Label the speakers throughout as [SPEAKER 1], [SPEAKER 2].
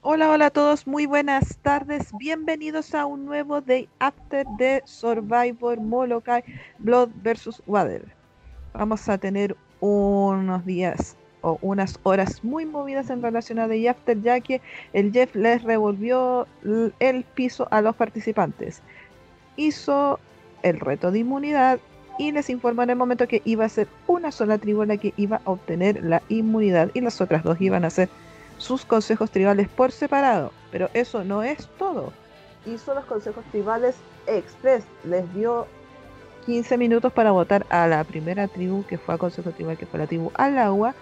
[SPEAKER 1] Hola, hola a todos, muy buenas tardes. Bienvenidos a un nuevo Day After de Survivor Molokai Blood vs. Water. Vamos a tener unos días o unas horas muy movidas en relación a Day After, ya que el Jeff les revolvió el piso a los participantes. Hizo el reto de inmunidad y les informó en el momento que iba a ser una sola tribu la que iba a obtener la inmunidad y las otras dos iban a ser sus consejos tribales por separado. Pero eso no es todo. Hizo los consejos tribales express. Les dio 15 minutos para votar a la primera tribu que fue a consejo tribal, que fue la tribu al agua.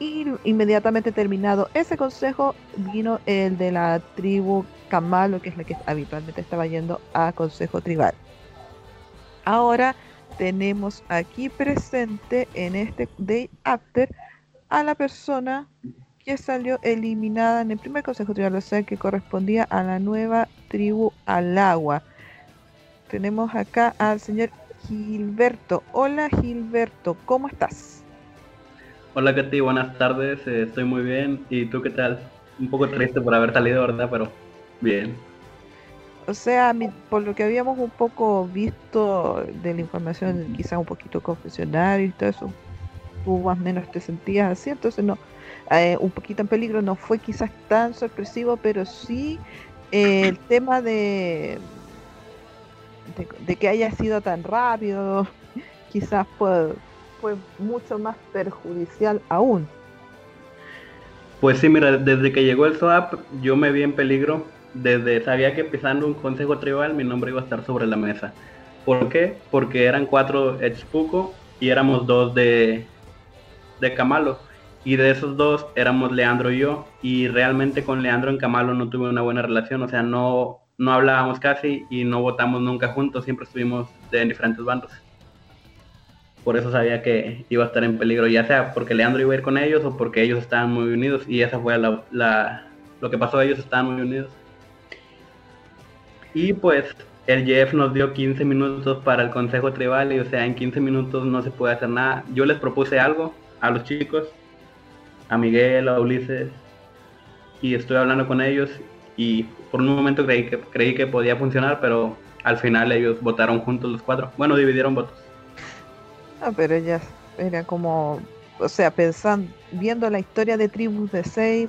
[SPEAKER 1] Y inmediatamente terminado ese consejo, vino el de la tribu Kamalo, que es la que habitualmente estaba yendo a consejo tribal. Ahora tenemos aquí presente en este Day After a la persona que salió eliminada en el primer consejo tribal, o sea que correspondía a la nueva tribu al agua. Tenemos acá al señor Gilberto. Hola Gilberto, ¿cómo estás?
[SPEAKER 2] Hola Katy, buenas tardes, eh, estoy muy bien. ¿Y tú qué tal? Un poco triste por haber salido, ¿verdad? Pero bien.
[SPEAKER 1] O sea, por lo que habíamos un poco visto de la información, quizás un poquito confesionario y todo eso, tú más o menos te sentías así, entonces no, eh, un poquito en peligro, no fue quizás tan sorpresivo, pero sí eh, el tema de, de, que haya sido tan rápido, quizás fue, fue mucho más perjudicial aún.
[SPEAKER 2] Pues sí, mira, desde que llegó el SWAP yo me vi en peligro. Desde sabía que pisando un consejo tribal mi nombre iba a estar sobre la mesa. ¿Por qué? Porque eran cuatro Expuco y éramos dos de, de Camalo. Y de esos dos éramos Leandro y yo. Y realmente con Leandro en Camalo no tuve una buena relación. O sea, no, no hablábamos casi y no votamos nunca juntos. Siempre estuvimos en diferentes bandos. Por eso sabía que iba a estar en peligro, ya sea porque Leandro iba a ir con ellos o porque ellos estaban muy unidos. Y esa fue la, lo que pasó, ellos estaban muy unidos. Y pues el Jeff nos dio 15 minutos para el consejo tribal y o sea, en 15 minutos no se puede hacer nada. Yo les propuse algo a los chicos a Miguel, a Ulises, y estoy hablando con ellos y por un momento creí que, creí que podía funcionar, pero al final ellos votaron juntos los cuatro. Bueno, dividieron votos.
[SPEAKER 1] Ah, pero ya era como, o sea, pensando, viendo la historia de Tribus de Seis,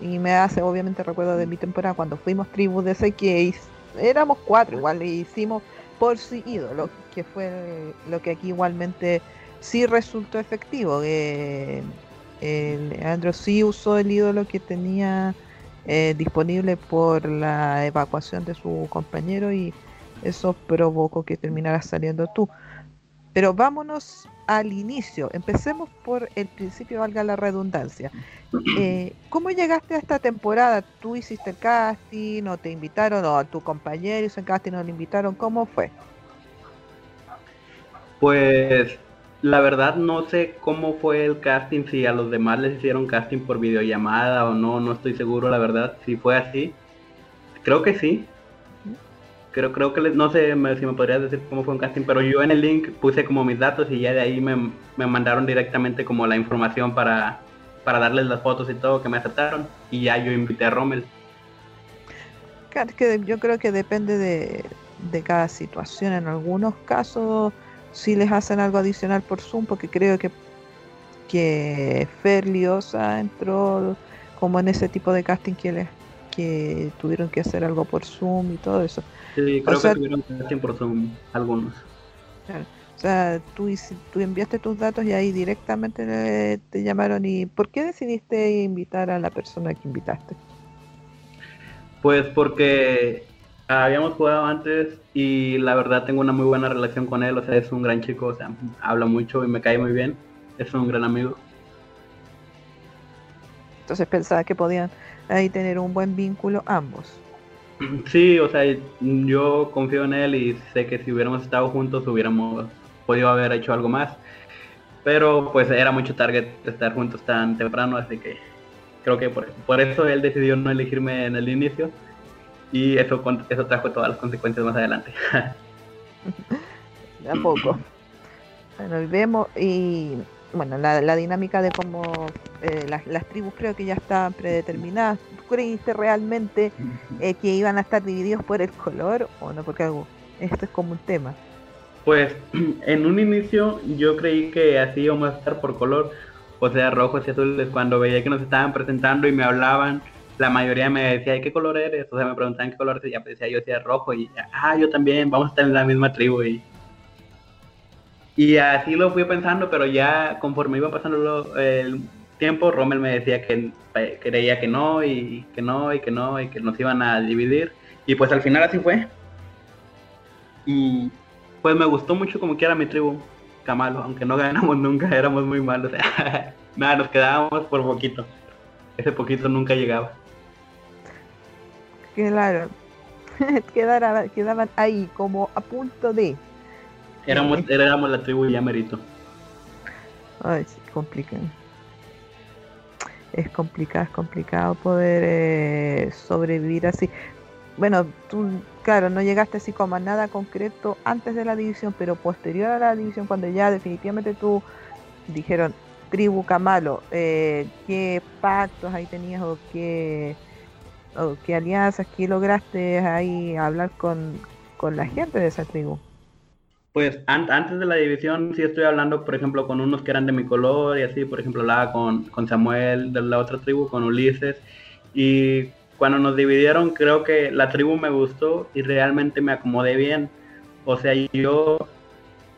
[SPEAKER 1] y me hace obviamente recuerdo de mi temporada cuando fuimos Tribus de Seis, que éramos cuatro, igual le hicimos por sí ídolo, que fue lo que aquí igualmente sí resultó efectivo. Que Leandro sí usó el ídolo que tenía eh, disponible por la evacuación de su compañero y eso provocó que terminara saliendo tú. Pero vámonos al inicio, empecemos por el principio, valga la redundancia. Eh, ¿Cómo llegaste a esta temporada? ¿Tú hiciste el casting o te invitaron o tu compañero hizo el casting o le invitaron? ¿Cómo fue?
[SPEAKER 2] Pues la verdad no sé cómo fue el casting, si a los demás les hicieron casting por videollamada o no, no estoy seguro la verdad, si fue así. Creo que sí. Creo, creo que no sé si me podrías decir cómo fue un casting, pero yo en el link puse como mis datos y ya de ahí me, mandaron directamente como la información para, para darles las fotos y todo que me aceptaron y ya yo invité a Rommel.
[SPEAKER 1] Que yo creo que depende de, de cada situación. En algunos casos si les hacen algo adicional por Zoom, porque creo que, que Ferliosa entró como en ese tipo de casting que les que tuvieron que hacer algo por Zoom y todo eso.
[SPEAKER 2] Sí, creo que tuvieron casting por Zoom algunos.
[SPEAKER 1] O sea, tú, tú enviaste tus datos y ahí directamente te llamaron. ¿Y por qué decidiste invitar a la persona que invitaste?
[SPEAKER 2] Pues porque habíamos jugado antes y la verdad tengo una muy buena relación con él, o sea, es un gran chico, o sea, habla mucho y me cae muy bien, es un gran amigo.
[SPEAKER 1] Entonces pensaba que podían ahí tener un buen vínculo ambos.
[SPEAKER 2] Sí, o sea, yo confío en él y sé que si hubiéramos estado juntos hubiéramos podido haber hecho algo más. Pero pues era mucho target estar juntos tan temprano, así que creo que por, por eso él decidió no elegirme en el inicio y eso, eso trajo todas las consecuencias más adelante.
[SPEAKER 1] De a poco. Bueno, y vemos, y bueno, la, dinámica de cómo eh, las, tribus creo que ya estaban predeterminadas. ¿Tú creíste realmente eh, que iban a estar divididos por el color o no? Porque algo, esto es como un tema.
[SPEAKER 2] Pues en un inicio yo creí que así íbamos a estar por color, o sea, rojos y azules. Cuando veía que nos estaban presentando y me hablaban, la mayoría me decía, qué color eres? O sea, me preguntaban qué color eres, y ya decía yo decía rojo, y ah, yo también, vamos a estar en la misma tribu. Y, y así lo fui pensando, pero ya conforme iba pasando el tiempo, Rommel me decía que creía que no, y que no, y que no, y que nos iban a dividir. Y pues al final así fue. Y pues me gustó mucho como que era mi tribu, Camalo, aunque no ganamos nunca, éramos muy malos. Nada, nos quedábamos por poquito. Ese poquito nunca llegaba.
[SPEAKER 1] Claro, quedaban, quedaban ahí como a punto de.
[SPEAKER 2] Éramos, éramos la tribu ya merito.
[SPEAKER 1] Ay, sí, complicado. Es complicado, es complicado poder eh, sobrevivir así. Bueno, tú claro, no llegaste así como a nada concreto antes de la división, pero posterior a la división, cuando ya definitivamente tú dijeron tribu Camalo, eh, ¿qué pactos ahí tenías o qué, o qué alianzas, qué lograste ahí hablar con, la gente de esa tribu?
[SPEAKER 2] Pues antes de la división sí estoy hablando, por ejemplo, con unos que eran de mi color y así, por ejemplo, hablaba con, con Samuel de la otra tribu, con Ulises, y cuando nos dividieron, creo que la tribu me gustó y realmente me acomodé bien. O sea, yo,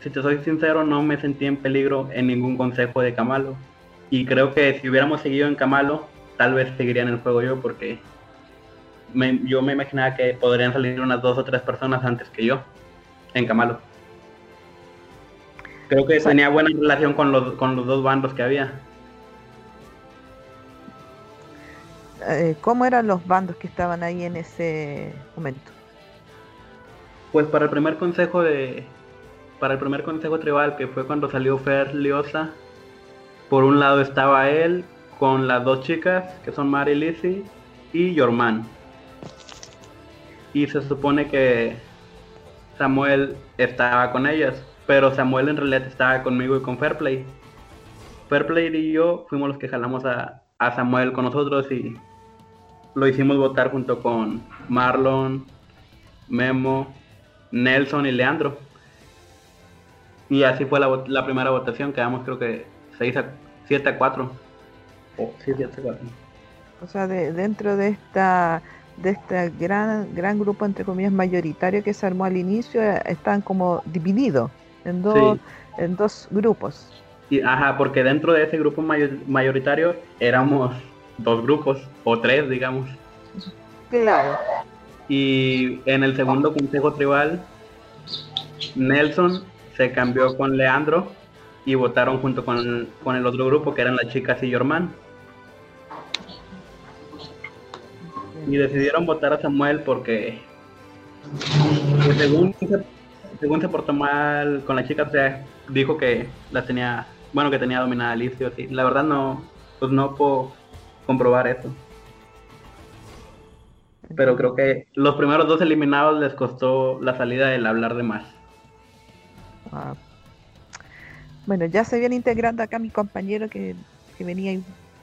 [SPEAKER 2] si te soy sincero, no me sentí en peligro en ningún consejo de Camalo. Y creo que si hubiéramos seguido en Camalo, tal vez seguiría en el juego yo, porque yo me imaginaba que podrían salir unas dos o tres personas antes que yo en Camalo. Creo que tenía buena relación con los, con los dos bandos que había.
[SPEAKER 1] Eh, ¿cómo eran los bandos que estaban ahí en ese momento?
[SPEAKER 2] Pues para el primer consejo de para el primer consejo tribal que fue cuando salió Fer Liosa, por un lado estaba él con las dos chicas que son Mari Lizzie y Yorman. Y se supone que Samuel estaba con ellas, pero Samuel en realidad estaba conmigo y con Fairplay. Fairplay y yo fuimos los que jalamos a, a Samuel con nosotros y lo hicimos votar junto con Marlon, Memo, Nelson y Leandro. Y así fue la, primera votación, quedamos creo que 6 a 7 a 4.
[SPEAKER 1] O, o sea, de, dentro de esta de este gran gran grupo entre comillas mayoritario que se armó al inicio eh, están como divididos en dos en dos grupos.
[SPEAKER 2] Y, ajá, porque dentro de ese grupo mayoritario éramos dos grupos, o tres, digamos.
[SPEAKER 1] Claro.
[SPEAKER 2] Y en el segundo consejo tribal, Nelson se cambió con Leandro y votaron junto con, el otro grupo que eran las chicas y Yorman. Y decidieron votar a Samuel porque según, según se portó mal con la chica, o sea, dijo que la tenía, bueno, que tenía dominada Alicia. La verdad no, pues no puedo comprobar eso. Pero creo que los primeros dos eliminados les costó la salida del hablar de más.
[SPEAKER 1] Ah. Bueno, ya se viene integrando acá mi compañero que, venía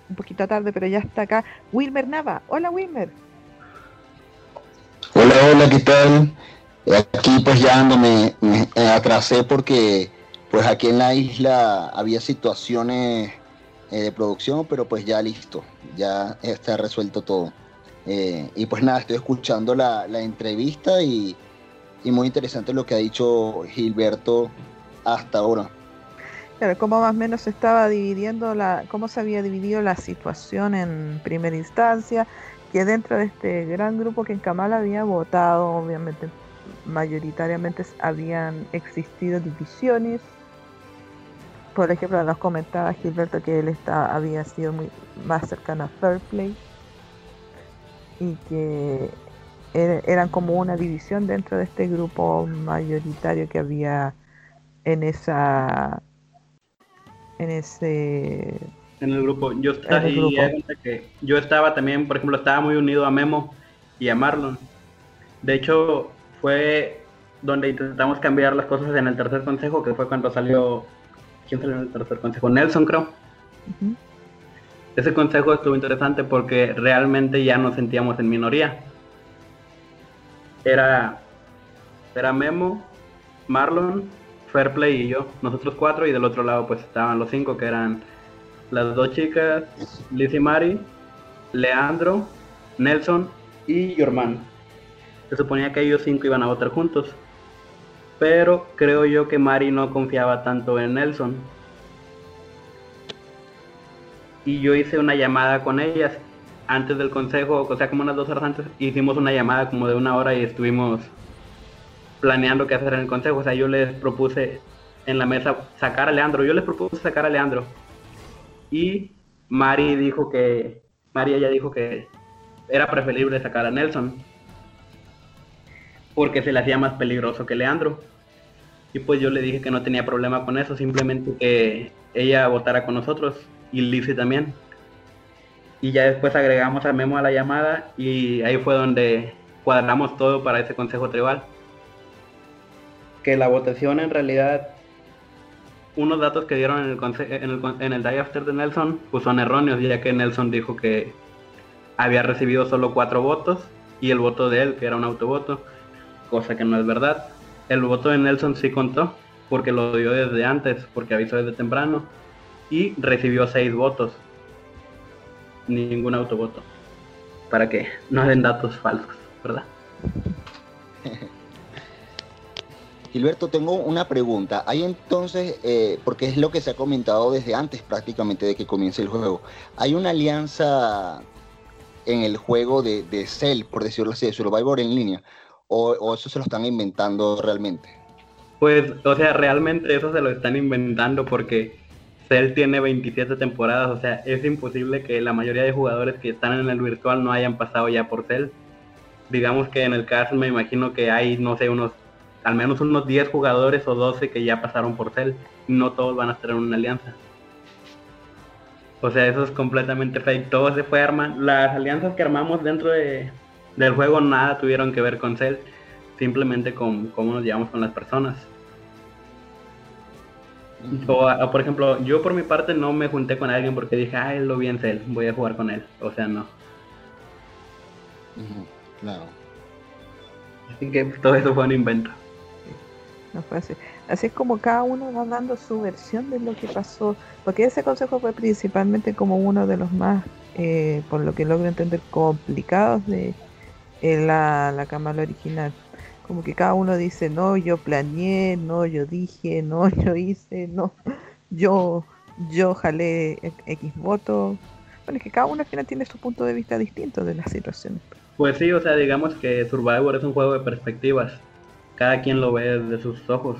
[SPEAKER 1] un poquito tarde, pero ya está acá. Wilmer Nava. Hola, Wilmer.
[SPEAKER 3] Hola, hola, ¿qué tal? Aquí pues ya no me, me atrasé porque pues aquí en la isla había situaciones eh, de producción, pero pues ya listo, ya está resuelto todo. Eh, y pues nada, estoy escuchando la, entrevista y, muy interesante lo que ha dicho Gilberto hasta ahora.
[SPEAKER 1] Claro, cómo más o menos estaba dividiendo la, cómo se había dividido la situación en primera instancia, que dentro de este gran grupo que en Kamal había votado, obviamente mayoritariamente habían existido divisiones. Por ejemplo, nos comentaba Gilberto que él está, había sido muy más cercano a Fairplay y que eran como una división dentro de este grupo mayoritario que había en esa en ese
[SPEAKER 2] en el grupo yo estaba que yo estaba también por ejemplo estaba muy unido a Memo y a Marlon de hecho fue donde intentamos cambiar las cosas en el tercer consejo que fue cuando salió ¿Quién salió en el tercer consejo? Nelson, creo. Ese consejo estuvo interesante porque realmente ya nos sentíamos en minoría. Era, era Memo, Marlon, Fairplay y yo, nosotros cuatro, y del otro lado pues estaban los cinco que eran las dos chicas, Liz y Mari, Leandro, Nelson y Yorman. Se suponía que ellos cinco iban a votar juntos. Pero creo yo que Mari no confiaba tanto en Nelson. Y yo hice una llamada con ellas antes del consejo, o sea, como unas dos horas antes, hicimos una llamada como de una hora y estuvimos planeando qué hacer en el consejo. O sea, yo les propuse en la mesa sacar a Leandro. Yo les propuse sacar a Leandro. Y Mari dijo que, Mari ella dijo que era preferible sacar a Nelson porque se le hacía más peligroso que Leandro. Y pues yo le dije que no tenía problema con eso, simplemente que ella votara con nosotros y Lizzie también. Y ya después agregamos a Memo a la llamada y ahí fue donde cuadramos todo para ese consejo tribal. Que la votación en realidad, unos datos que dieron en el, en el, en el day after de Nelson, pues son erróneos, ya que Nelson dijo que había recibido solo cuatro votos y el voto de él, que era un autovoto, cosa que no es verdad. El voto de Nelson sí contó, porque lo dio desde antes, porque avisó desde temprano, y recibió seis votos. Ningún autovoto. Para que no den datos falsos, ¿verdad?
[SPEAKER 3] Gilberto, tengo una pregunta. Hay entonces, eh, porque es lo que se ha comentado desde antes prácticamente de que comience el juego, ¿hay una alianza en el juego de, Cell, por decirlo así, de Survivor en línea? ¿O, eso se lo están inventando realmente?
[SPEAKER 2] Pues, o sea, realmente eso se lo están inventando porque Cell tiene 27 temporadas, o sea, es imposible que la mayoría de jugadores que están en el virtual no hayan pasado ya por Cell. Digamos que en el caso me imagino que hay, no sé, unos, al menos unos 10 jugadores o 12 que ya pasaron por Cell. No todos van a estar en una alianza. O sea, eso es completamente fake. Todo se fue armando. Las alianzas que armamos dentro de, del juego nada tuvieron que ver con Cell. Simplemente con cómo nos llevamos con las personas. O, por ejemplo, yo por mi parte no me junté con alguien porque dije, ah, él lo vi en Cell, voy a jugar con él. O sea, no.
[SPEAKER 3] Claro.
[SPEAKER 2] Así que todo eso fue un invento.
[SPEAKER 1] Así. Es como cada uno va dando su versión de lo que pasó, porque ese consejo fue principalmente como uno de los más, eh, por lo que logro entender, complicados de la, la cámara original. Como que cada uno dice, no, yo planeé, no, yo dije, no, yo hice, no, yo, yo jalé X votos. Bueno, es que cada uno al final tiene su punto de vista distinto de las situaciones.
[SPEAKER 2] Pues sí, o sea, digamos que Survivor es un juego de perspectivas. Cada quien lo ve desde sus ojos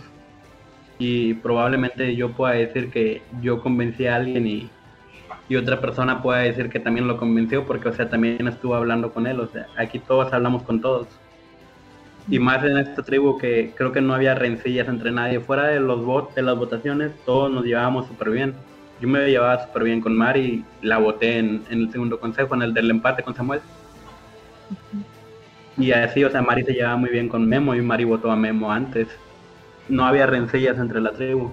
[SPEAKER 2] y probablemente yo pueda decir que yo convencí a alguien y, otra persona pueda decir que también lo convenció porque, o sea, también estuvo hablando con él, o sea, aquí todos hablamos con todos. Y más en esta tribu que creo que no había rencillas entre nadie. Fuera de los de las votaciones, todos nos llevábamos súper bien. Yo me llevaba súper bien con Mari, la voté en, el segundo consejo, en el del empate con Samuel. Y así, o sea, Mari se llevaba muy bien con Memo y Mari votó a Memo antes no había rencillas entre la tribu.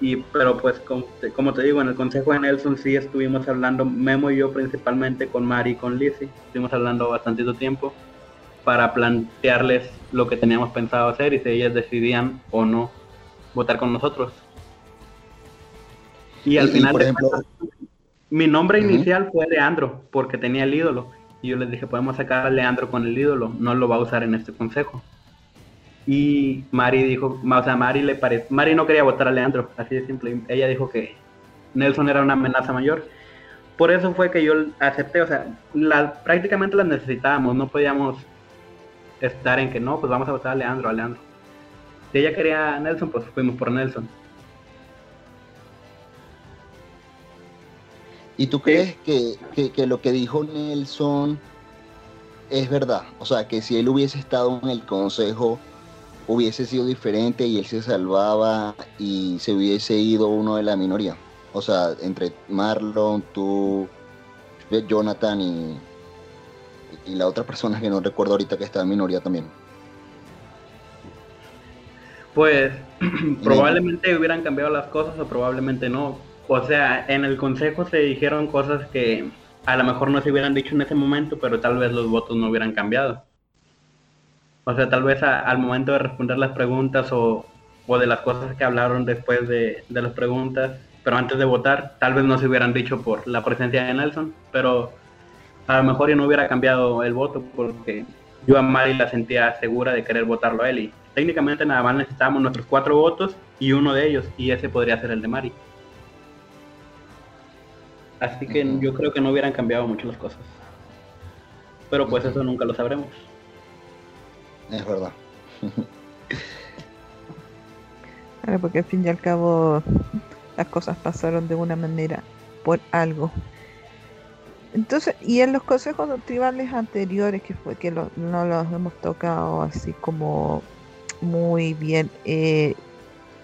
[SPEAKER 2] Y, pero pues como te, digo, en el consejo de Nelson sí estuvimos hablando, Memo y yo principalmente con Mari y con Lizzie, estuvimos hablando bastante tiempo para plantearles lo que teníamos pensado hacer y si ellas decidían o no votar con nosotros. Y al final, mi nombre inicial fue Leandro, porque tenía el ídolo. Y yo les dije, podemos sacar a Leandro con el ídolo, no lo va a usar en este consejo. Y Mari dijo, o sea, Mari le parece, Mari no quería votar a Leandro, así de simple. Ella dijo que Nelson era una amenaza mayor. Por eso fue que yo acepté, o sea, prácticamente las necesitábamos, no podíamos estar en que no, pues vamos a votar a Leandro, a Leandro. Si ella quería a Nelson, pues fuimos por Nelson.
[SPEAKER 3] ¿Y tú crees que, que, lo que dijo Nelson es verdad? O sea, que si él hubiese estado en el consejo, hubiese sido diferente y él se salvaba y se hubiese ido uno de la minoría. O sea, entre Marlon, tú, Jonathan y, y la otra persona que no recuerdo ahorita que está en minoría también.
[SPEAKER 2] Pues probablemente hubieran cambiado las cosas o probablemente no. O sea, en el consejo se dijeron cosas que a lo mejor no se hubieran dicho en ese momento, pero tal vez los votos no hubieran cambiado. O sea, tal vez al momento de responder las preguntas o, de las cosas que hablaron después de, de, las preguntas, pero antes de votar, tal vez no se hubieran dicho por la presencia de Nelson, pero a lo mejor yo no hubiera cambiado el voto porque yo a Mari la sentía segura de querer votarlo a él y técnicamente nada más necesitábamos nuestros cuatro votos y uno de ellos y ese podría ser el de Mari. Así que yo creo que no hubieran cambiado mucho las cosas. Pero pues eso nunca lo sabremos.
[SPEAKER 3] Es verdad.
[SPEAKER 1] Claro, porque al fin y al cabo las cosas pasaron de una manera por algo. Entonces, y en los consejos tribales anteriores, que fue que no los hemos tocado así como muy bien, eh,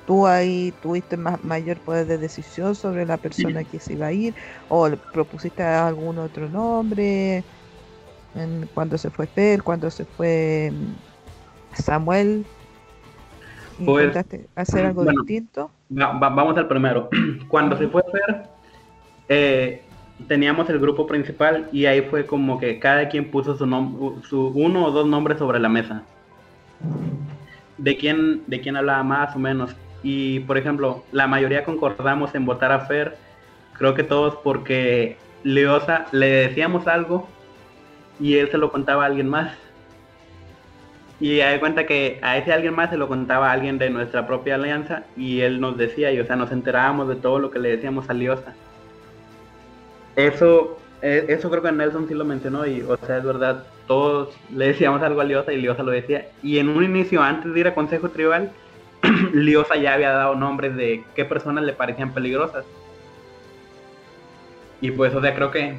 [SPEAKER 1] tú ahí tuviste más, mayor poder de decisión sobre la persona que se iba a ir o propusiste algún otro nombre en, cuando se fue Per, cuando se fue mm, Samuel.
[SPEAKER 2] Pues,
[SPEAKER 1] intentaste hacer algo distinto
[SPEAKER 2] vamos al primero. Cuando se fue Per eh, teníamos el grupo principal y ahí fue como que cada quien puso su, nombre su uno o dos nombres sobre la mesa. De quién de quién hablaba más o menos y por ejemplo, la mayoría concordamos en votar a Fer, creo que todos porque Leosa le decíamos algo y él se lo contaba a alguien más. Y hay cuenta que a ese alguien más se lo contaba a alguien de nuestra propia alianza y él nos decía, y o sea, nos enterábamos de todo lo que le decíamos a Leosa. Eso, e, eso creo que Nelson sí lo mencionó y, o sea, es verdad, todos le decíamos algo a Liosa y Liosa lo decía. Y en un inicio, antes de ir a Consejo Tribal, Liosa ya había dado nombres de qué personas le parecían peligrosas. Y pues, o sea, creo que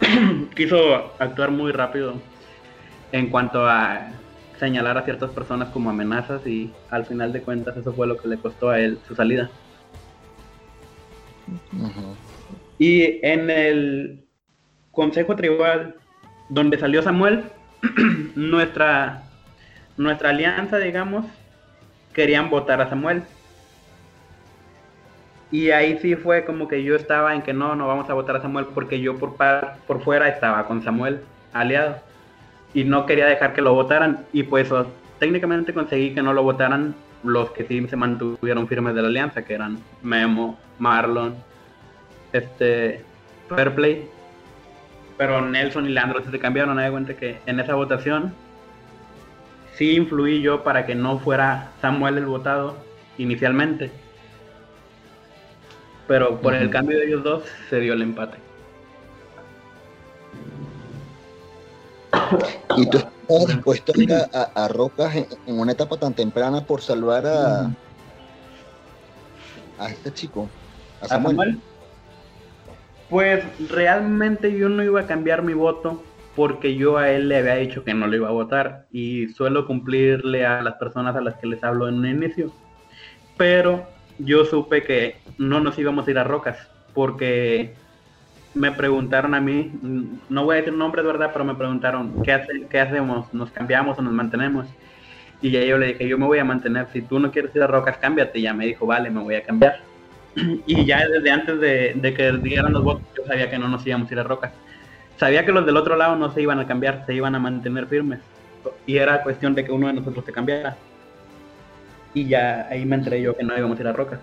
[SPEAKER 2] quiso actuar muy rápido en cuanto a señalar a ciertas personas como amenazas y al final de cuentas eso fue lo que le costó a él su salida. Y en el Consejo Tribal, donde salió Samuel, nuestra, nuestra alianza, digamos, querían votar a Samuel. Y ahí sí fue como que yo estaba en que no, no vamos a votar a Samuel porque yo por, por fuera estaba con Samuel aliado. Y no quería dejar que lo votaran. Y pues técnicamente conseguí que no lo votaran los que sí se mantuvieron firmes de la alianza, que eran Memo, Marlon, este, Fairplay. Pero Nelson y Leandro se cambiaron. Me cuenta que en esa votación sí influí yo para que no fuera Samuel el votado inicialmente. Pero por el cambio de ellos dos se dio el empate.
[SPEAKER 3] ¿Y tú estabas dispuesto a, a, Rocas en, una etapa tan temprana por salvar a, a este chico?
[SPEAKER 2] ¿A Samuel? Pues realmente yo no iba a cambiar mi voto porque yo a él le había dicho que no lo iba a votar y suelo cumplirle a las personas a las que les hablo en un inicio. Pero yo supe que no nos íbamos a ir a Rocas porque me preguntaron a mí, no voy a decir nombres, ¿verdad? Pero me preguntaron, ¿qué, hace, ¿qué hacemos? ¿Nos cambiamos o nos mantenemos? Y ya yo le dije, yo me voy a mantener, si tú no quieres ir a Rocas, cámbiate. Y ya me dijo, vale, me voy a cambiar. Y ya desde antes de, de que dieran los votos, yo sabía que no nos íbamos a ir a Rocas sabía que los del otro lado no se iban a cambiar, se iban a mantener firmes. Y era cuestión de que uno de nosotros se cambiara. Y ya ahí me enteré yo que no íbamos a ir a Rocas.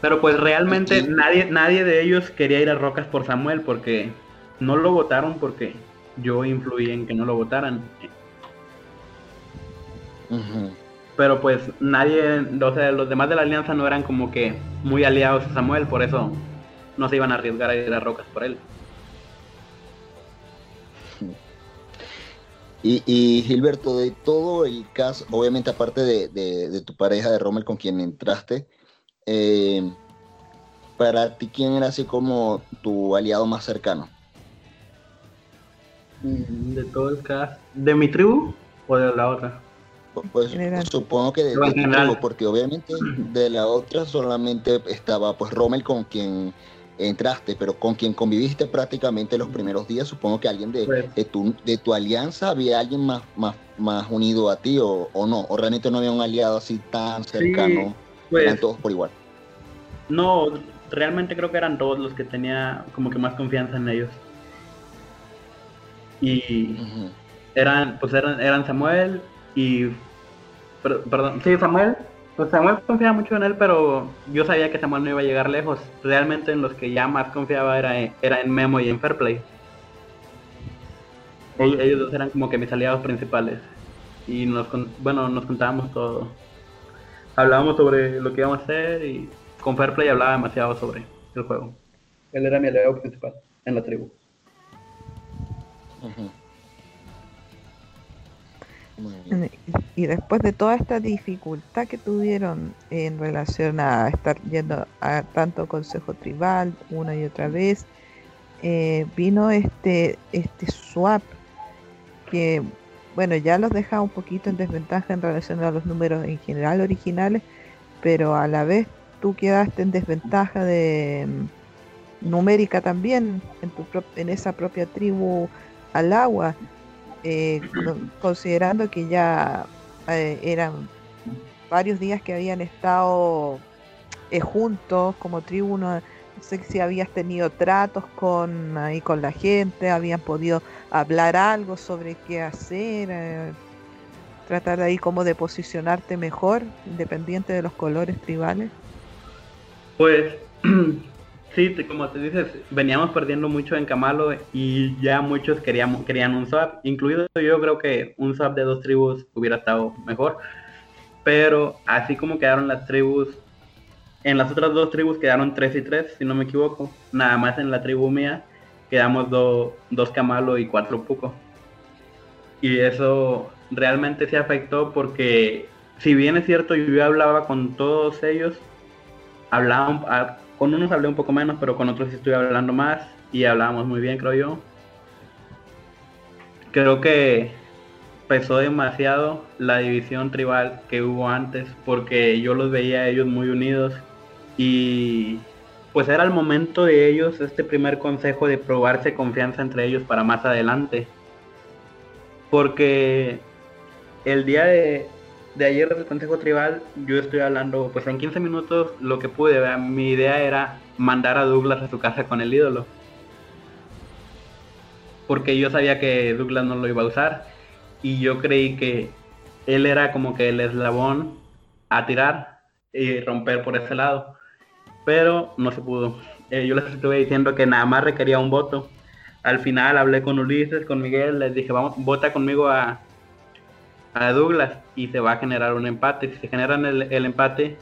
[SPEAKER 2] Pero pues realmente nadie, nadie de ellos quería ir a Rocas por Samuel porque no lo votaron porque yo influí en que no lo votaran. Pero pues nadie, o sea, los demás de la alianza no eran como que muy aliados a Samuel, por eso no se iban a arriesgar a ir a rocas por él.
[SPEAKER 3] Y, Gilberto, de todo el caso, obviamente aparte de, tu pareja de Rommel con quien entraste, eh, para ti, ¿quién era así como tu aliado más cercano?
[SPEAKER 2] Mm, de todo el caso, ¿de mi tribu o de la otra?
[SPEAKER 3] Pues supongo que de, tu tribu, porque obviamente de la otra solamente estaba pues Rommel con quien entraste, pero con quien conviviste prácticamente los primeros días, supongo que alguien de, de, tu, de tu alianza, había alguien más, más, más unido a ti o, o no, o realmente no había un aliado así tan cercano,
[SPEAKER 2] Pues
[SPEAKER 3] eran todos por igual.
[SPEAKER 2] no, realmente creo que eran todos los que tenía como que más confianza en ellos. Y eran, pues eran, eran Samuel y per- perdón, sí, Samuel. Pues Samuel confiaba mucho en él, pero yo sabía que Samuel no iba a llegar lejos. Realmente en los que ya más confiaba era, en- era en Memo y en Fairplay. Ellos, ellos dos eran como que mis aliados principales. Y nos, con- bueno, nos contábamos todo. Hablábamos sobre lo que íbamos a hacer y con Fairplay hablaba demasiado sobre el juego. Él era mi aliado principal en la tribu.
[SPEAKER 1] Y después de toda esta dificultad que tuvieron en relación a estar yendo a tanto consejo tribal una y otra vez, eh, vino este, este swap que, bueno, ya los deja un poquito en desventaja en relación a los números en general originales, pero a la vez tú quedaste en desventaja de mm, numérica también en, tu en esa propia tribu al agua eh, con- considerando que ya eh, eran varios días que habían estado eh, juntos como tribu, no, no sé si habías tenido tratos con ahí con la gente, habían podido hablar algo sobre qué hacer, eh, tratar de ahí como de posicionarte mejor, independiente de los colores tribales.
[SPEAKER 2] Pues sí, como te dices, veníamos perdiendo mucho en Camalo y ya muchos queríamos, querían un swap, incluido yo creo que un swap de dos tribus hubiera estado mejor, pero así como quedaron las tribus, en las otras dos tribus quedaron 3 y 3, si no me equivoco, nada más en la tribu mía quedamos do- dos Camalo y cuatro Puco. Y eso realmente se afectó porque si bien es cierto yo hablaba con todos ellos, hablaba un- a- con unos hablé un poco menos, pero con otros sí estoy hablando más y hablábamos muy bien, creo yo. Creo que pesó demasiado la división tribal que hubo antes, porque yo los veía a ellos muy unidos y pues era el momento de ellos, este primer consejo de probarse confianza entre ellos para más adelante. Porque el día de, de ayer del Consejo Tribal, yo estoy hablando, pues en 15 minutos lo que pude, ¿verdad? mi idea era mandar a Douglas a su casa con el ídolo. Porque yo sabía que Douglas no lo iba a usar y yo creí que él era como que el eslabón a tirar y romper por ese lado. Pero no se pudo. Eh, yo les estuve diciendo que nada más requería un voto. Al final hablé con Ulises, con Miguel, les dije, vamos, vota conmigo a, a Douglas y se va a generar un empate. Si se genera el, el empate,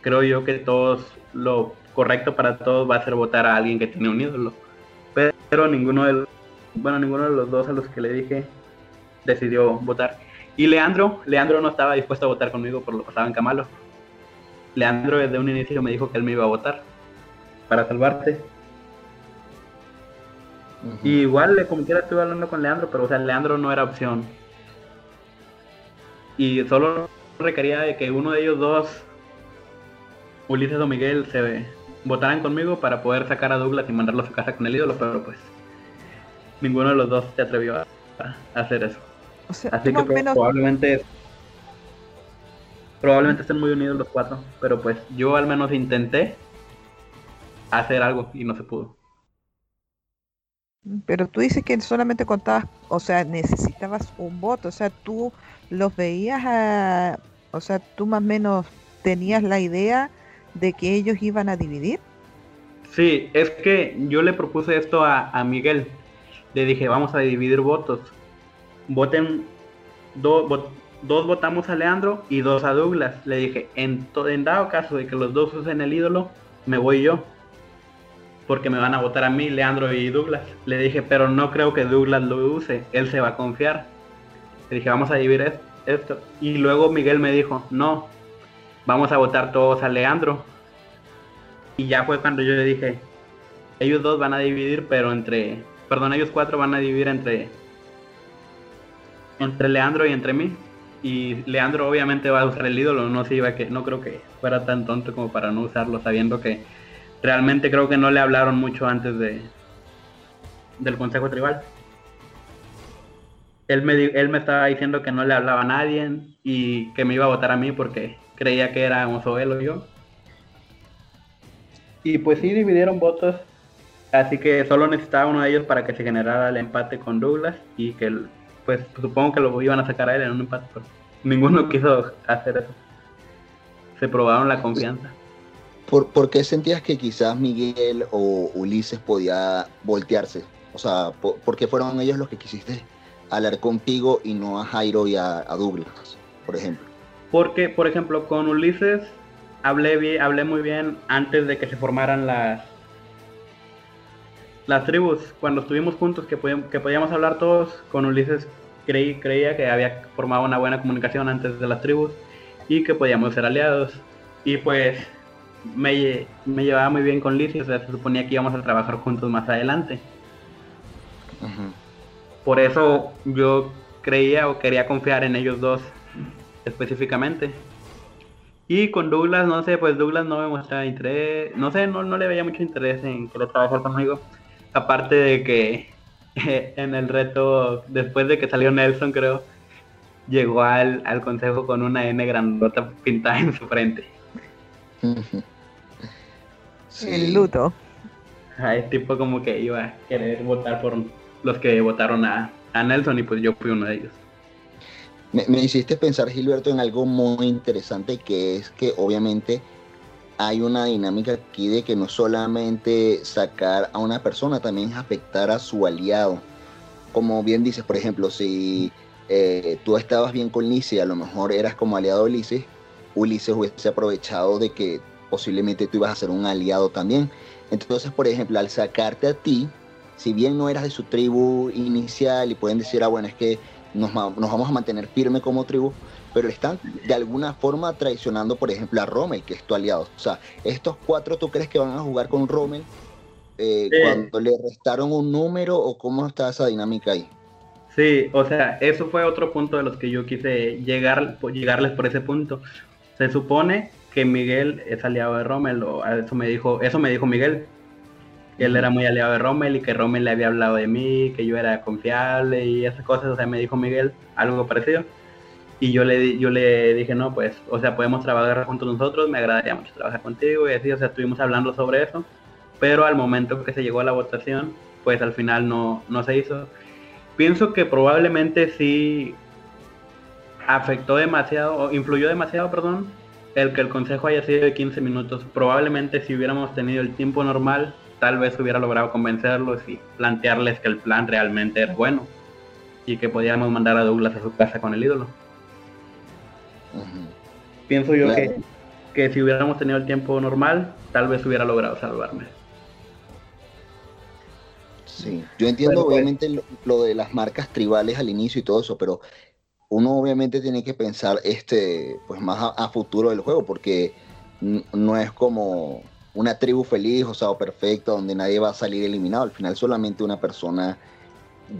[SPEAKER 2] creo yo que todos lo correcto para todos va a ser votar a alguien que tiene un ídolo. Pero, ninguno de los, bueno, ninguno de los dos a los que le dije decidió votar. Y Leandro, Leandro no estaba dispuesto a votar conmigo por lo que pasaba en Camalo. Leandro desde un inicio me dijo que él me iba a votar para salvarte.
[SPEAKER 3] Ujú.
[SPEAKER 2] Y igual, como quiera, estuve hablando con Leandro, pero o sea, Leandro no era opción. Y solo requería de que uno de ellos dos, Ulises o Miguel, se votaran conmigo para poder sacar a Douglas y mandarlo a su casa con el ídolo, pero pues ninguno de los dos se atrevió a, a hacer eso.
[SPEAKER 1] O sea,
[SPEAKER 2] Así que
[SPEAKER 1] menos
[SPEAKER 2] probablemente probablemente estén muy unidos los cuatro, pero pues yo al menos intenté hacer algo y no se pudo.
[SPEAKER 1] Pero tú dices que solamente contabas, o sea, necesitabas un voto, o sea, tú los veías a, o sea, tú más o menos tenías la idea de que ellos iban a dividir.
[SPEAKER 2] Sí, es que yo le propuse esto a, a Miguel. Le dije, vamos a dividir votos. Voten, do- vo- dos votamos a Leandro y dos a Douglas. Le dije, en, to- en dado caso de que los dos usen el ídolo, me voy yo. Porque me van a votar a mí, Leandro y Douglas. Le dije, pero no creo que Douglas lo use. Él se va a confiar. Le dije, vamos a dividir es- esto. Y luego Miguel me dijo, no, vamos a votar todos a Leandro. Y ya fue cuando yo le dije, ellos dos van a dividir, pero entre, perdón, ellos cuatro van a dividir entre, entre Leandro y entre mí. Y Leandro obviamente va a usar el ídolo, no se iba que, no creo que fuera tan tonto como para no usarlo, sabiendo que realmente creo que no le hablaron mucho antes de del Consejo Tribal. Él me, él me estaba diciendo que no le hablaba a nadie y que me iba a votar a mí porque creía que era él o yo. Y pues sí dividieron votos, así que solo necesitaba uno de ellos para que se generara el empate con Douglas y que pues supongo que lo iban a sacar a él en un empate, ninguno quiso hacer eso. Se probaron la confianza.
[SPEAKER 3] ¿Por, qué sentías que quizás Miguel o Ulises podía voltearse? O sea, ¿por, qué fueron ellos los que quisiste hablar contigo y no a Jairo y a, Douglas, por ejemplo?
[SPEAKER 2] Porque, por ejemplo, con Ulises hablé, bien, hablé muy bien antes de que se formaran las, las tribus. Cuando estuvimos juntos, que, que podíamos hablar todos, con Ulises creí, creía que había formado una buena comunicación antes de las tribus y que podíamos ser aliados. Y pues me, me llevaba muy bien con Liz, o sea, se suponía que íbamos a trabajar juntos más adelante. Por eso yo creía o quería confiar en ellos dos específicamente. Y con Douglas, no sé, pues Douglas no me mostraba interés, no sé, no, no le veía mucho interés en querer trabajar conmigo. Aparte de que en el reto, después de que salió Nelson, creo, llegó al, al consejo con una N grandota pintada en su frente.
[SPEAKER 1] El luto.
[SPEAKER 2] es tipo como que iba a querer votar por los que votaron a, Nelson y pues yo fui uno de ellos.
[SPEAKER 3] Me, hiciste pensar, Gilberto, en algo muy interesante que es que obviamente hay una dinámica aquí de que no solamente sacar a una persona, también es afectar a su aliado. Como bien dices, por ejemplo, si eh, tú estabas bien con Lice, a lo mejor eras como aliado de Ulises, Ulises hubiese aprovechado de que posiblemente tú ibas a ser un aliado también. Entonces, por ejemplo, al sacarte a ti, si bien no eras de su tribu inicial y pueden decir, ah, bueno, es que nos, vamos a mantener firme como tribu, pero están de alguna forma traicionando, por ejemplo, a Rommel, que es tu aliado. O sea, estos cuatro, ¿tú crees que van a jugar con Rommel eh, cuando le restaron un número o cómo está esa dinámica ahí?
[SPEAKER 2] Sí, o sea, eso fue otro punto de los que yo quise llegar, llegarles por ese punto. Se supone que Miguel es aliado de Rommel, o eso me dijo, eso me dijo Miguel, que él era muy aliado de Rommel y que Rommel le había hablado de mí, que yo era confiable y esas cosas, o sea, me dijo Miguel algo parecido. Y yo le, yo le dije, no, pues, o sea, podemos trabajar juntos nosotros, me agradaría mucho trabajar contigo y así, o sea, estuvimos hablando sobre eso, pero al momento que se llegó a la votación, pues al final no, no se hizo. Pienso que probablemente sí afectó demasiado, o influyó demasiado, perdón, el que el consejo haya sido de 15 minutos. Probablemente si hubiéramos tenido el tiempo normal, tal vez hubiera logrado convencerlos y plantearles que el plan realmente era bueno y que podíamos mandar a Douglas a su casa con el ídolo. Pienso yo que, que si hubiéramos tenido el tiempo normal, tal vez hubiera logrado salvarme.
[SPEAKER 3] Sí, yo entiendo pues obviamente lo, lo, de las marcas tribales al inicio y todo eso, pero uno obviamente tiene que pensar este, pues más a, futuro del juego, porque no es como una tribu feliz, o sea, perfecta, donde nadie va a salir eliminado. Al final solamente una persona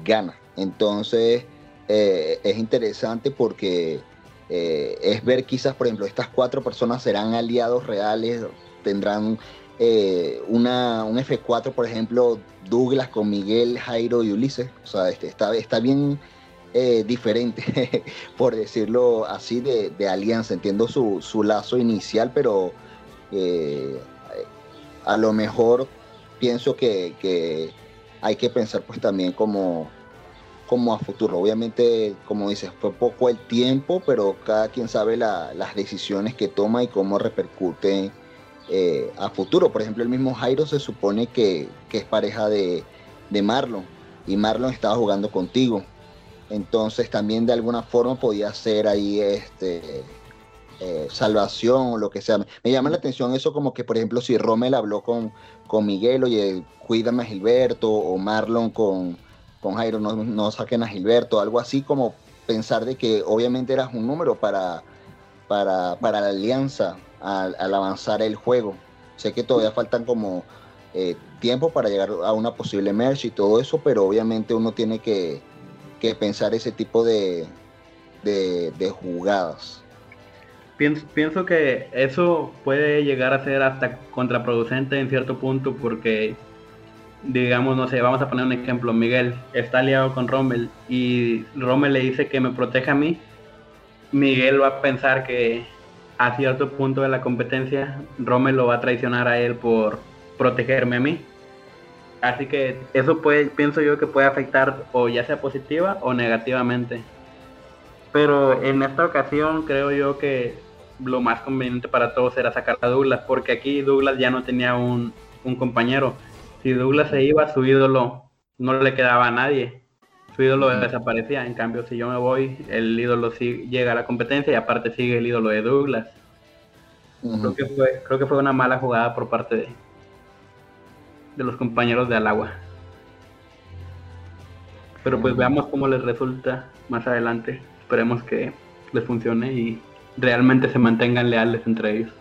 [SPEAKER 3] gana. Entonces eh, es interesante porque eh, es ver quizás, por ejemplo, estas cuatro personas serán aliados reales, tendrán eh, una, un F4, por ejemplo, Douglas con Miguel, Jairo y Ulises. O sea, este, está bien eh, diferente, por decirlo así, de, alianza. Entiendo su, su, lazo inicial, pero eh, a lo mejor pienso que, hay que pensar pues también como, como a futuro. Obviamente, como dices, fue poco el tiempo, pero cada quien sabe las decisiones que toma y cómo repercute eh, a futuro. Por ejemplo, el mismo Jairo se supone que, es pareja de, de Marlon y Marlon estaba jugando contigo. Entonces también de alguna forma podía ser ahí este eh, salvación o lo que sea. Me llama la atención eso como que, por ejemplo, si Rommel habló con, con Miguel, oye, cuídame a Gilberto, o Marlon con, con Jairo, no, no saquen a Gilberto, algo así como pensar de que obviamente eras un número para, para, para la alianza al, avanzar el juego. Sé que todavía faltan como eh, tiempo para llegar a una posible merge y todo eso, pero obviamente uno tiene que que pensar ese tipo de, de, jugadas.
[SPEAKER 2] pienso, pienso que eso puede llegar a ser hasta contraproducente en cierto punto porque digamos, no sé, vamos a poner un ejemplo, Miguel está aliado con Rommel y Rommel le dice que me proteja a mí, Miguel va a pensar que a cierto punto de la competencia Rommel lo va a traicionar a él por protegerme a mí. Así que eso puede, pienso yo que puede afectar o ya sea positiva o negativamente. Pero en esta ocasión creo yo que lo más conveniente para todos era sacar a Douglas, porque aquí Douglas ya no tenía un, un compañero si Douglas se iba, su ídolo no le quedaba a nadie. Su ídolo desaparecía. En cambio, si yo me voy, el ídolo sí llega a la competencia y aparte sigue el ídolo de Douglas. creo, que fue, creo que fue una mala jugada por parte de, de los compañeros de Alagua. Pero pues veamos cómo les resulta más adelante. Esperemos que les funcione y realmente se mantengan leales entre ellos.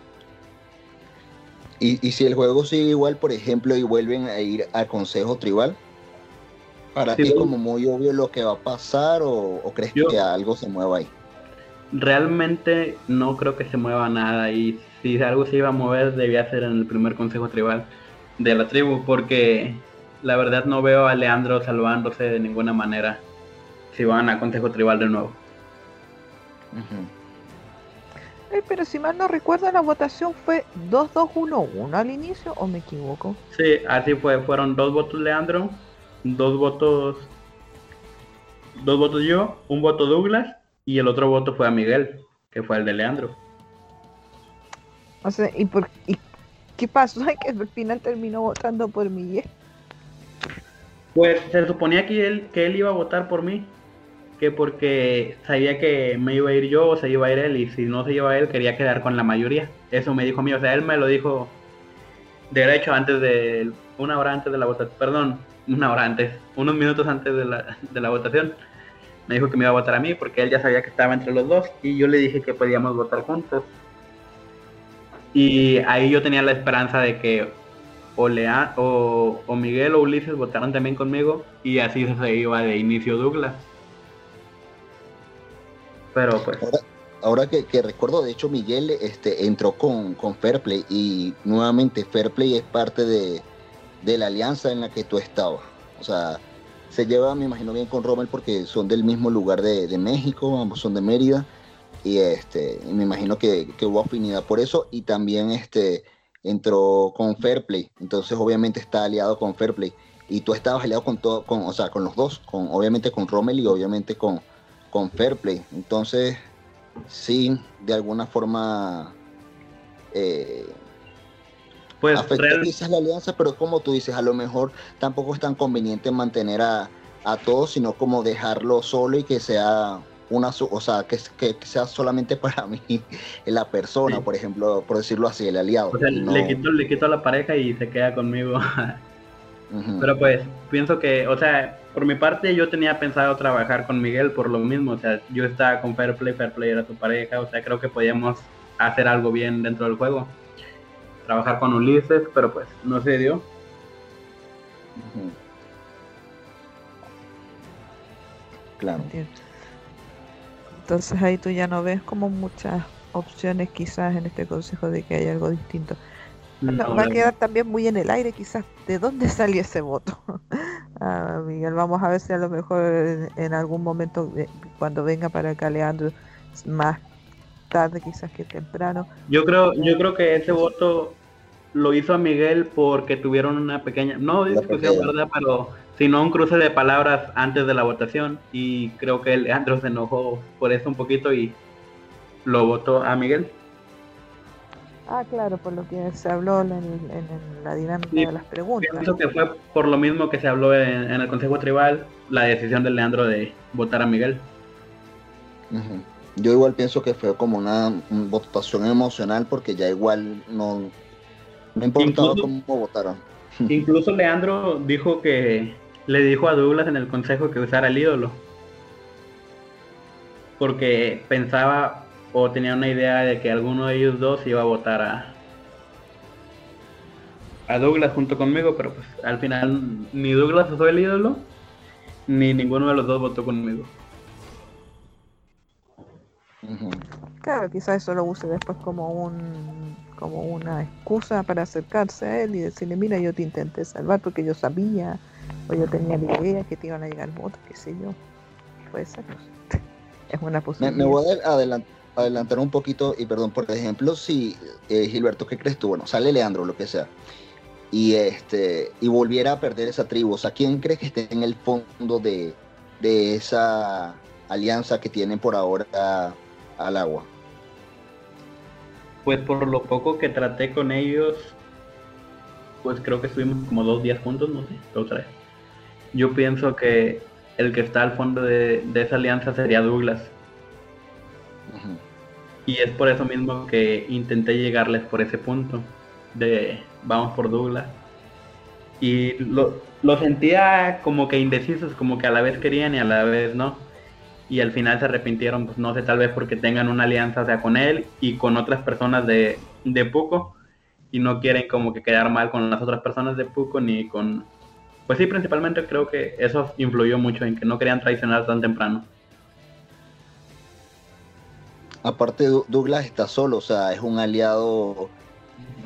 [SPEAKER 3] Y, si el juego sigue igual, por ejemplo, y vuelven a ir al consejo tribal, ¿para ti es como muy obvio lo que va a pasar o, crees que algo se mueva ahí?
[SPEAKER 2] Realmente no creo que se mueva nada y si algo se iba a mover debía ser en el primer consejo tribal de la tribu porque la verdad no veo a Leandro salvándose de ninguna manera si van a consejo tribal de nuevo
[SPEAKER 1] pero si mal no recuerdo, la votación fue 2-2-1-1 al inicio, ¿o me equivoco?
[SPEAKER 2] Sí, así fue. Fueron dos votos Leandro, dos votos. Dos votos yo, un voto Douglas y el otro voto fue a Miguel, que fue el de Leandro.
[SPEAKER 1] O sea, ¿y, por, qué pasó? que al final terminó votando por Miguel.
[SPEAKER 2] Pues se suponía que él, que él iba a votar por mí que porque sabía que me iba a ir yo o se iba a ir él y si no se iba él quería quedar con la mayoría. Eso me dijo a mí, o sea, él me lo dijo derecho antes de, una hora antes de la votación, perdón, una hora antes, unos minutos antes de la, de la votación. Me dijo que me iba a votar a mí porque él ya sabía que estaba entre los dos y yo le dije que podíamos votar juntos. Y ahí yo tenía la esperanza de que o, Lea, o, Miguel o Ulises votaran también conmigo y así se iba de inicio Douglas. Pero pues.
[SPEAKER 3] Ahora, que, recuerdo, de hecho, Miguel este, entró con, con Fairplay y nuevamente Fairplay es parte de, la alianza en la que tú estabas. O sea, se lleva, me imagino bien con Rommel porque son del mismo lugar de, México, ambos son de Mérida. Y este, me imagino que, hubo afinidad por eso. Y también este, entró con Fairplay. Entonces, obviamente, está aliado con Fairplay. Y tú estabas aliado con todo, con, o sea, con los dos, con, obviamente con Rommel y obviamente con, con fair play. Entonces, sí, de alguna forma eh,
[SPEAKER 2] pues afecta
[SPEAKER 3] quizás la alianza, pero como tú dices, a lo mejor tampoco es tan conveniente mantener a, todos, sino como dejarlo solo y que sea una, o sea, que, sea solamente para mí la persona, por ejemplo, por decirlo así, el aliado.
[SPEAKER 2] O sea, le, quito, le quito a la pareja y se queda conmigo. Pero pues pienso que, o sea, por mi parte yo tenía pensado trabajar con Miguel por lo mismo, o sea, yo estaba con Fairplay, Fairplay era tu pareja, o sea, creo que podíamos hacer algo bien dentro del juego. Trabajar con Ulises, pero pues no se dio.
[SPEAKER 3] Claro.
[SPEAKER 1] Entonces ahí tú ya no ves como muchas opciones quizás en este consejo de que hay algo distinto va a quedar también muy en el aire quizás de dónde salió ese voto. ah, Miguel, vamos a ver si a lo mejor en, algún momento eh, cuando venga para acá Leandro más tarde quizás que temprano.
[SPEAKER 2] Yo creo, yo creo que ese voto lo hizo a Miguel porque tuvieron una pequeña, no discusión, ¿verdad? Pero sino un cruce de palabras antes de la votación y creo que Leandro se enojó por eso un poquito y lo votó a Miguel.
[SPEAKER 1] Ah, claro, por lo que se habló en, la dinámica de las preguntas.
[SPEAKER 2] Pienso que fue por lo mismo que se habló en, el Consejo Tribal, la decisión de Leandro de votar a Miguel.
[SPEAKER 3] Yo igual pienso que fue como una, votación emocional porque ya igual no, no importaba cómo votaron.
[SPEAKER 2] Incluso Leandro dijo que le dijo a Douglas en el consejo que usara el ídolo. Porque pensaba o tenía una idea de que alguno de ellos dos iba a votar a, a Douglas junto conmigo, pero pues al final ni Douglas fue el ídolo, ni ninguno de los dos votó conmigo.
[SPEAKER 1] Claro, quizás eso lo use después como un como una excusa para acercarse a él y decirle, mira, yo te intenté salvar porque yo sabía o yo tenía la idea que te iban a llegar votos, qué sé yo. Puede ser. Es una posibilidad.
[SPEAKER 3] Me, voy a adelantar, un poquito y perdón, por ejemplo, si eh, Gilberto, ¿qué crees tú? Bueno, sale Leandro, lo que sea, y este y volviera a perder esa tribu, o sea, ¿quién crees que esté en el fondo de, de esa alianza que tienen por ahora al agua?
[SPEAKER 2] Pues por lo poco que traté con ellos, pues creo que estuvimos como dos días juntos, no sé, dos tres. Yo pienso que el que está al fondo de, esa alianza sería Douglas. Y es por eso mismo que intenté llegarles por ese punto de vamos por Douglas. Y lo, lo sentía como que indecisos, como que a la vez querían y a la vez no y al final se arrepintieron, pues no sé, tal vez porque tengan una alianza sea con él y con otras personas de, de Puco y no quieren como que quedar mal con las otras personas de Puco ni con... Pues sí, principalmente creo que eso influyó mucho en que no querían traicionar tan temprano.
[SPEAKER 3] Aparte, Douglas está solo, o sea, es un aliado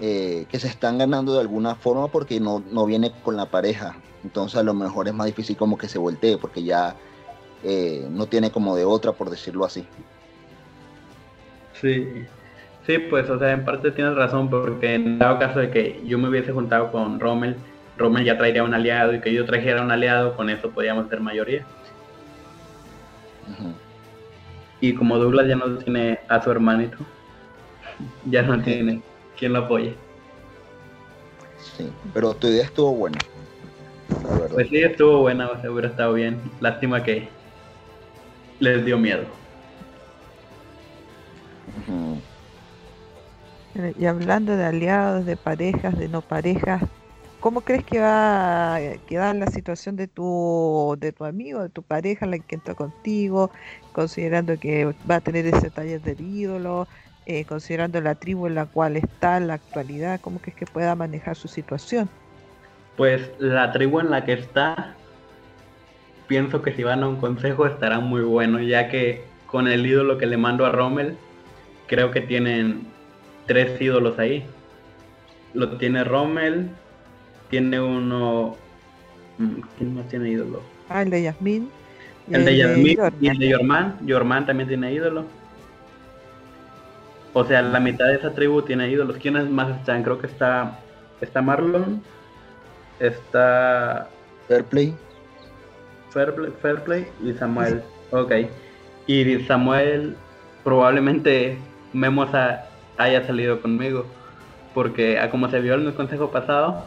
[SPEAKER 3] eh, que se están ganando de alguna forma porque no, no viene con la pareja. Entonces a lo mejor es más difícil como que se voltee porque ya eh, no tiene como de otra, por decirlo así.
[SPEAKER 2] Sí, sí, pues, o sea, en parte tienes razón, porque en dado caso de que yo me hubiese juntado con Rommel, Rommel ya traería un aliado y que yo trajera un aliado, con eso podríamos ser mayoría. Y como Douglas ya no tiene a su hermanito, ya no tiene quien lo apoye.
[SPEAKER 3] Sí, pero tu idea estuvo buena.
[SPEAKER 2] Pues sí, estuvo buena, o sea, hubiera estado bien. Lástima que les dio miedo.
[SPEAKER 1] Y hablando de aliados, de parejas, de no parejas, ¿cómo crees que va a quedar la situación de tu, de tu amigo, de tu pareja, la que entró contigo, considerando que va a tener ese taller del ídolo, eh, considerando la tribu en la cual está en la actualidad, ¿cómo crees que pueda manejar su situación?
[SPEAKER 2] Pues la tribu en la que está pienso que si van a un consejo estará muy bueno, ya que con el ídolo que le mando a Rommel, creo que tienen tres ídolos ahí. Lo tiene Rommel, tiene uno... Mm, ¿Quién más tiene ídolo?
[SPEAKER 1] Ah, el de Yasmin.
[SPEAKER 2] El, de Yasmin y el de Yorman. Yorman también tiene ídolo. O sea, la mitad de esa tribu tiene ídolos. ¿Quiénes más están? Creo que está, está Marlon, está...
[SPEAKER 3] Fairplay.
[SPEAKER 2] Fairplay, y Samuel. Ok. Y Samuel probablemente Memos haya salido conmigo. Porque a como se vio en el consejo pasado,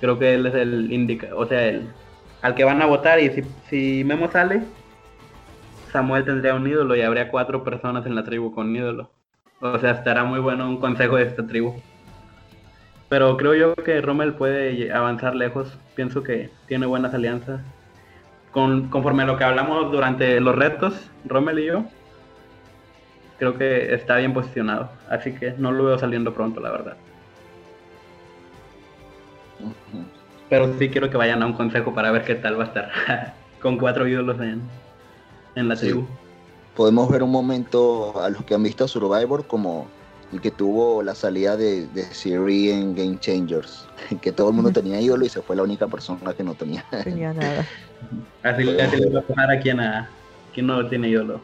[SPEAKER 2] creo que él es el indica, o sea, el al que van a votar y si, si Memo sale, Samuel tendría un ídolo y habría cuatro personas en la tribu con ídolo. O sea, estará muy bueno un consejo de esta tribu. Pero creo yo que Rommel puede avanzar lejos. Pienso que tiene buenas alianzas conforme a lo que hablamos durante los retos, Rommel y yo, creo que está bien posicionado. Así que no lo veo saliendo pronto, la verdad. Pero sí quiero que vayan a un consejo para ver qué tal va a estar con cuatro ídolos en, en la tribu.
[SPEAKER 3] Podemos ver un momento a los que han visto Survivor como el que tuvo la salida de, de Siri en Game Changers, que todo el mundo tenía ídolo y se fue la única persona que no tenía.
[SPEAKER 1] Tenía nada.
[SPEAKER 2] Así, le va a pasar a quien, a quien no tiene ídolo.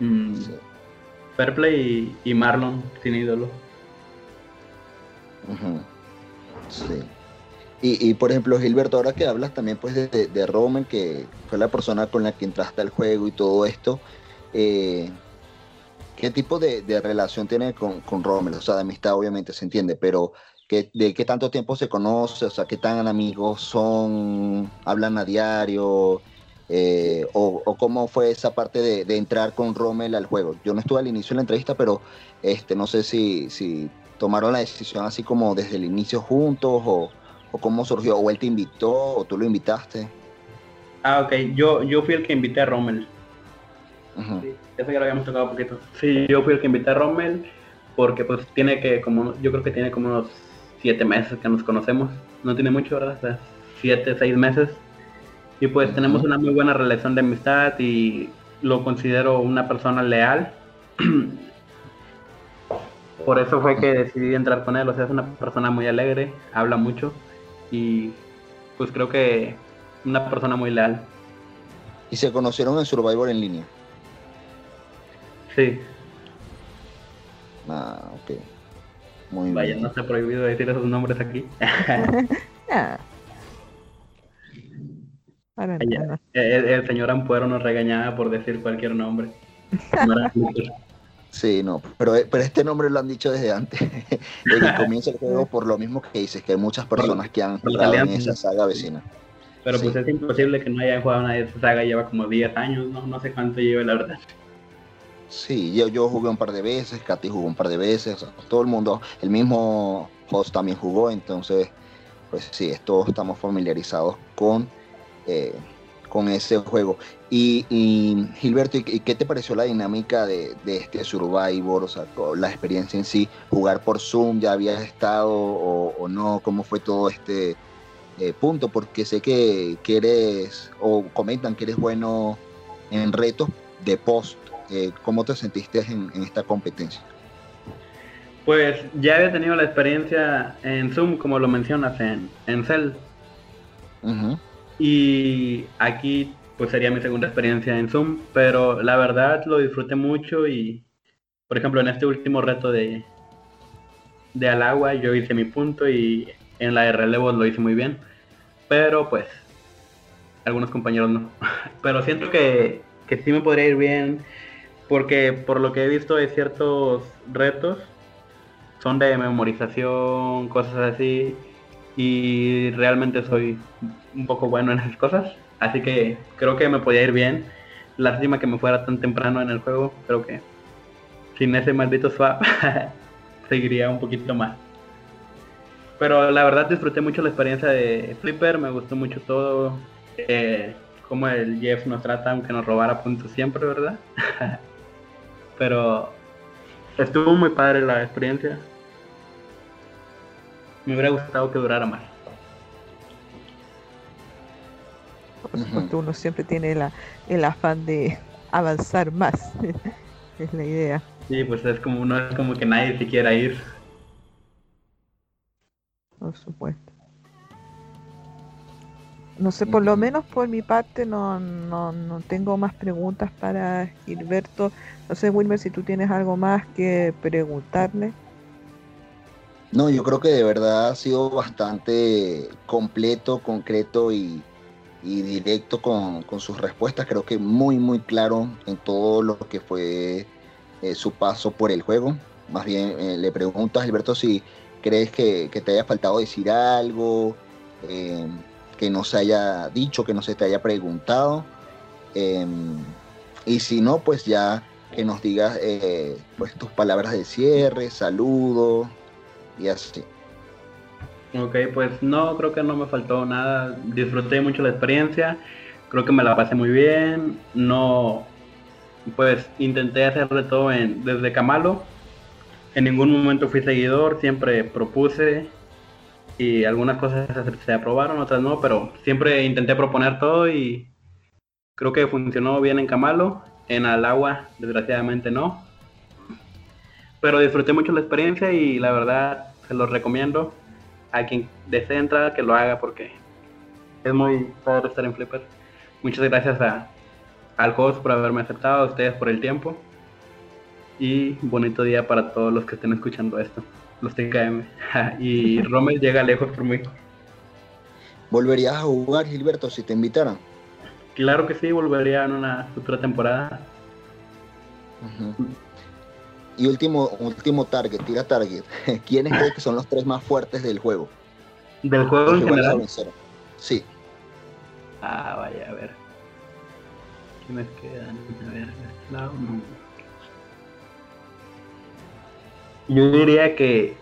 [SPEAKER 2] Mm. Fairplay y, Marlon sin ídolo.
[SPEAKER 3] Sí. Y, por ejemplo, Gilberto, ahora que hablas también pues de, de, que fue la persona con la que entraste al juego y todo esto, eh, ¿qué tipo de, relación tiene con, con Rommel? O sea, de amistad obviamente se entiende, pero ¿de qué tanto tiempo se conoce? O sea, ¿qué tan amigos son? ¿Hablan a diario? Eh, o, cómo fue esa parte de, entrar con Rommel al juego? Yo no estuve al inicio de la entrevista, pero este, no sé si, si tomaron la decisión así como desde el inicio juntos o, cómo surgió, o él te invitó o tú lo invitaste.
[SPEAKER 2] Ah, ok, yo, yo fui el que invité a Rommel. Eso ya lo habíamos tocado un poquito. Sí, yo fui el que invité a Rommel porque pues tiene que, como yo creo que tiene como unos siete meses que nos conocemos. No tiene mucho, ¿verdad? O siete, seis meses. Y pues tenemos una muy buena relación de amistad y lo considero una persona leal por eso fue que decidí entrar con él. O sea, es una persona muy alegre, habla mucho y pues creo que una persona muy leal.
[SPEAKER 3] ¿Y se conocieron en Survivor en línea?
[SPEAKER 2] Sí.
[SPEAKER 3] Ah, ok. Muy
[SPEAKER 2] Vaya,
[SPEAKER 3] bien.
[SPEAKER 2] no está prohibido decir esos nombres aquí.
[SPEAKER 1] Ah. Para
[SPEAKER 2] Allá.
[SPEAKER 1] nada.
[SPEAKER 2] el, el señor Ampuero nos regañaba por decir cualquier nombre.
[SPEAKER 3] Sí, no, pero, pero este nombre lo han dicho desde antes. Desde que comienza el juego, por lo mismo que dices, que hay muchas personas que han jugado en esa saga vecina.
[SPEAKER 2] Pero pues es imposible que no hayan jugado nadie de esa saga, lleva como 10 años, no, no sé cuánto lleva la verdad.
[SPEAKER 3] Sí, yo, yo jugué un par de veces, Katy jugó un par de veces, todo el mundo, el mismo host también jugó, entonces, pues sí, todos estamos familiarizados con, eh, con ese juego. Y, y, Gilberto, ¿y qué te pareció la dinámica de, de este Survivor? O sea, la experiencia en sí, jugar por Zoom, ¿ya habías estado o, o no? ¿Cómo fue todo este eh, punto? Porque sé que, que eres, o comentan que eres bueno en retos de post. Eh, ¿Cómo te sentiste en, en esta competencia?
[SPEAKER 2] Pues ya había tenido la experiencia en Zoom, como lo mencionas, en, en Cell. Y aquí pues sería mi segunda experiencia en Zoom, pero la verdad lo disfruté mucho y, por ejemplo, en este último reto de, de al agua yo hice mi punto y en la de relevos lo hice muy bien, pero pues algunos compañeros no. Pero siento que, que sí me podría ir bien, porque por lo que he visto de ciertos retos son de memorización, cosas así, y realmente soy un poco bueno en esas cosas, así que creo que me podía ir bien. Lástima que me fuera tan temprano en el juego, creo que sin ese maldito swap seguiría un poquito más. Pero la verdad disfruté mucho la experiencia de Flipper, me gustó mucho todo, eh, como el Jeff nos trata, aunque nos robara puntos siempre, ¿verdad? Pero estuvo muy padre la experiencia. Me hubiera gustado que durara más.
[SPEAKER 1] Por supuesto, uno siempre tiene la, el afán de avanzar más. es la idea.
[SPEAKER 2] Sí, pues es como no es como que nadie se quiera ir.
[SPEAKER 1] Por supuesto. No sé, por lo menos por mi parte no, no, no tengo más preguntas para Gilberto. No sé, Wilmer, si tú tienes algo más que preguntarle.
[SPEAKER 3] No, yo creo que de verdad ha sido bastante completo, concreto y, directo con, sus respuestas. Creo que muy, muy claro en todo lo que fue eh, su paso por el juego. Más bien eh, le pregunto a Gilberto si crees que, te haya faltado decir algo, eh, que no se haya dicho, que no se te haya preguntado. Eh, y si no, pues ya que nos digas eh, pues tus palabras de cierre, saludos y así.
[SPEAKER 2] Ok, pues no, creo que no me faltó nada. Disfruté mucho la experiencia. Creo que me la pasé muy bien. No, pues intenté hacerle todo en, desde Camalo. En ningún momento fui seguidor, siempre propuse y algunas cosas se- se aprobaron, otras no, pero siempre intenté proponer todo y creo que funcionó bien en Camalo. En Alagua, desgraciadamente no. Pero disfruté mucho la experiencia y la verdad se los recomiendo a quien desee entrar que lo haga porque es muy padre estar en Flipper. Muchas gracias a, al host por haberme aceptado, a ustedes por el tiempo. Y bonito día para todos los que estén escuchando esto, los TKM. y Rommel llega lejos por mí.
[SPEAKER 3] ¿Volverías a jugar, Gilberto, si te invitaran?
[SPEAKER 2] Claro que sí, volvería en una futura temporada.
[SPEAKER 3] Y último, último target, tira target. ¿Quiénes crees que son los tres más fuertes del juego?
[SPEAKER 2] Del juego en general.
[SPEAKER 3] Sí,
[SPEAKER 2] Ah, vaya, a ver. ¿Quiénes quedan? A ver, Cloud, no. Yo diría que.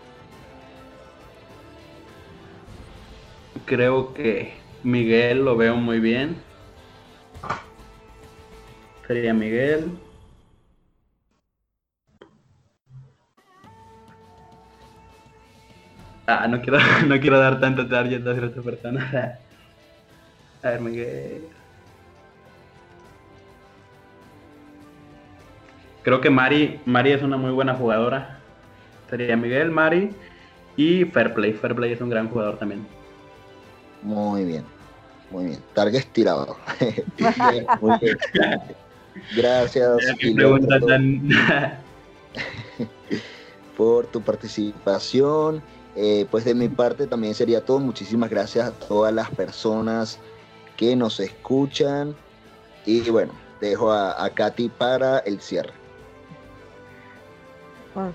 [SPEAKER 2] Creo que Miguel lo veo muy bien. Sería Miguel. Ah, no quiero, no quiero dar tanto target a ciertas personas. A ver, Miguel. creo que Mari, Mari es una muy buena jugadora. Sería Miguel, Mari y Fairplay. Fairplay es un gran jugador también.
[SPEAKER 3] Muy bien, muy bien. Target tirado. muy bien. Gracias. por tu participación. Eh, pues de mi parte también sería todo. Muchísimas gracias a todas las personas que nos escuchan. Y bueno, dejo a, Katy para el cierre.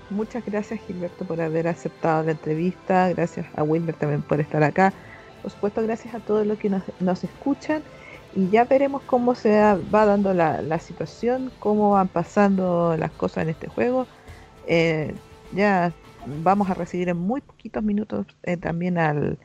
[SPEAKER 1] muchas gracias Gilberto por haber aceptado la entrevista. Gracias a Wilmer también por estar acá. Por supuesto, gracias a todos los que nos, escuchan. Y ya veremos cómo se va dando la, situación, cómo van pasando las cosas en este juego. Eh, ya vamos a recibir en muy poquitos minutos eh, también al,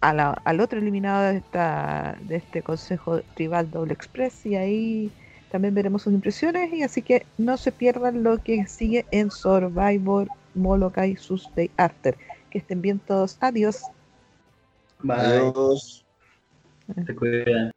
[SPEAKER 1] al otro eliminado de, esta, de este Consejo Tribal Doble Express y ahí también veremos sus impresiones y así que no se pierdan lo que sigue en Survivor Molokai Day After. Que estén bien todos. Adiós.
[SPEAKER 2] Bye. Adiós. Se cuidan.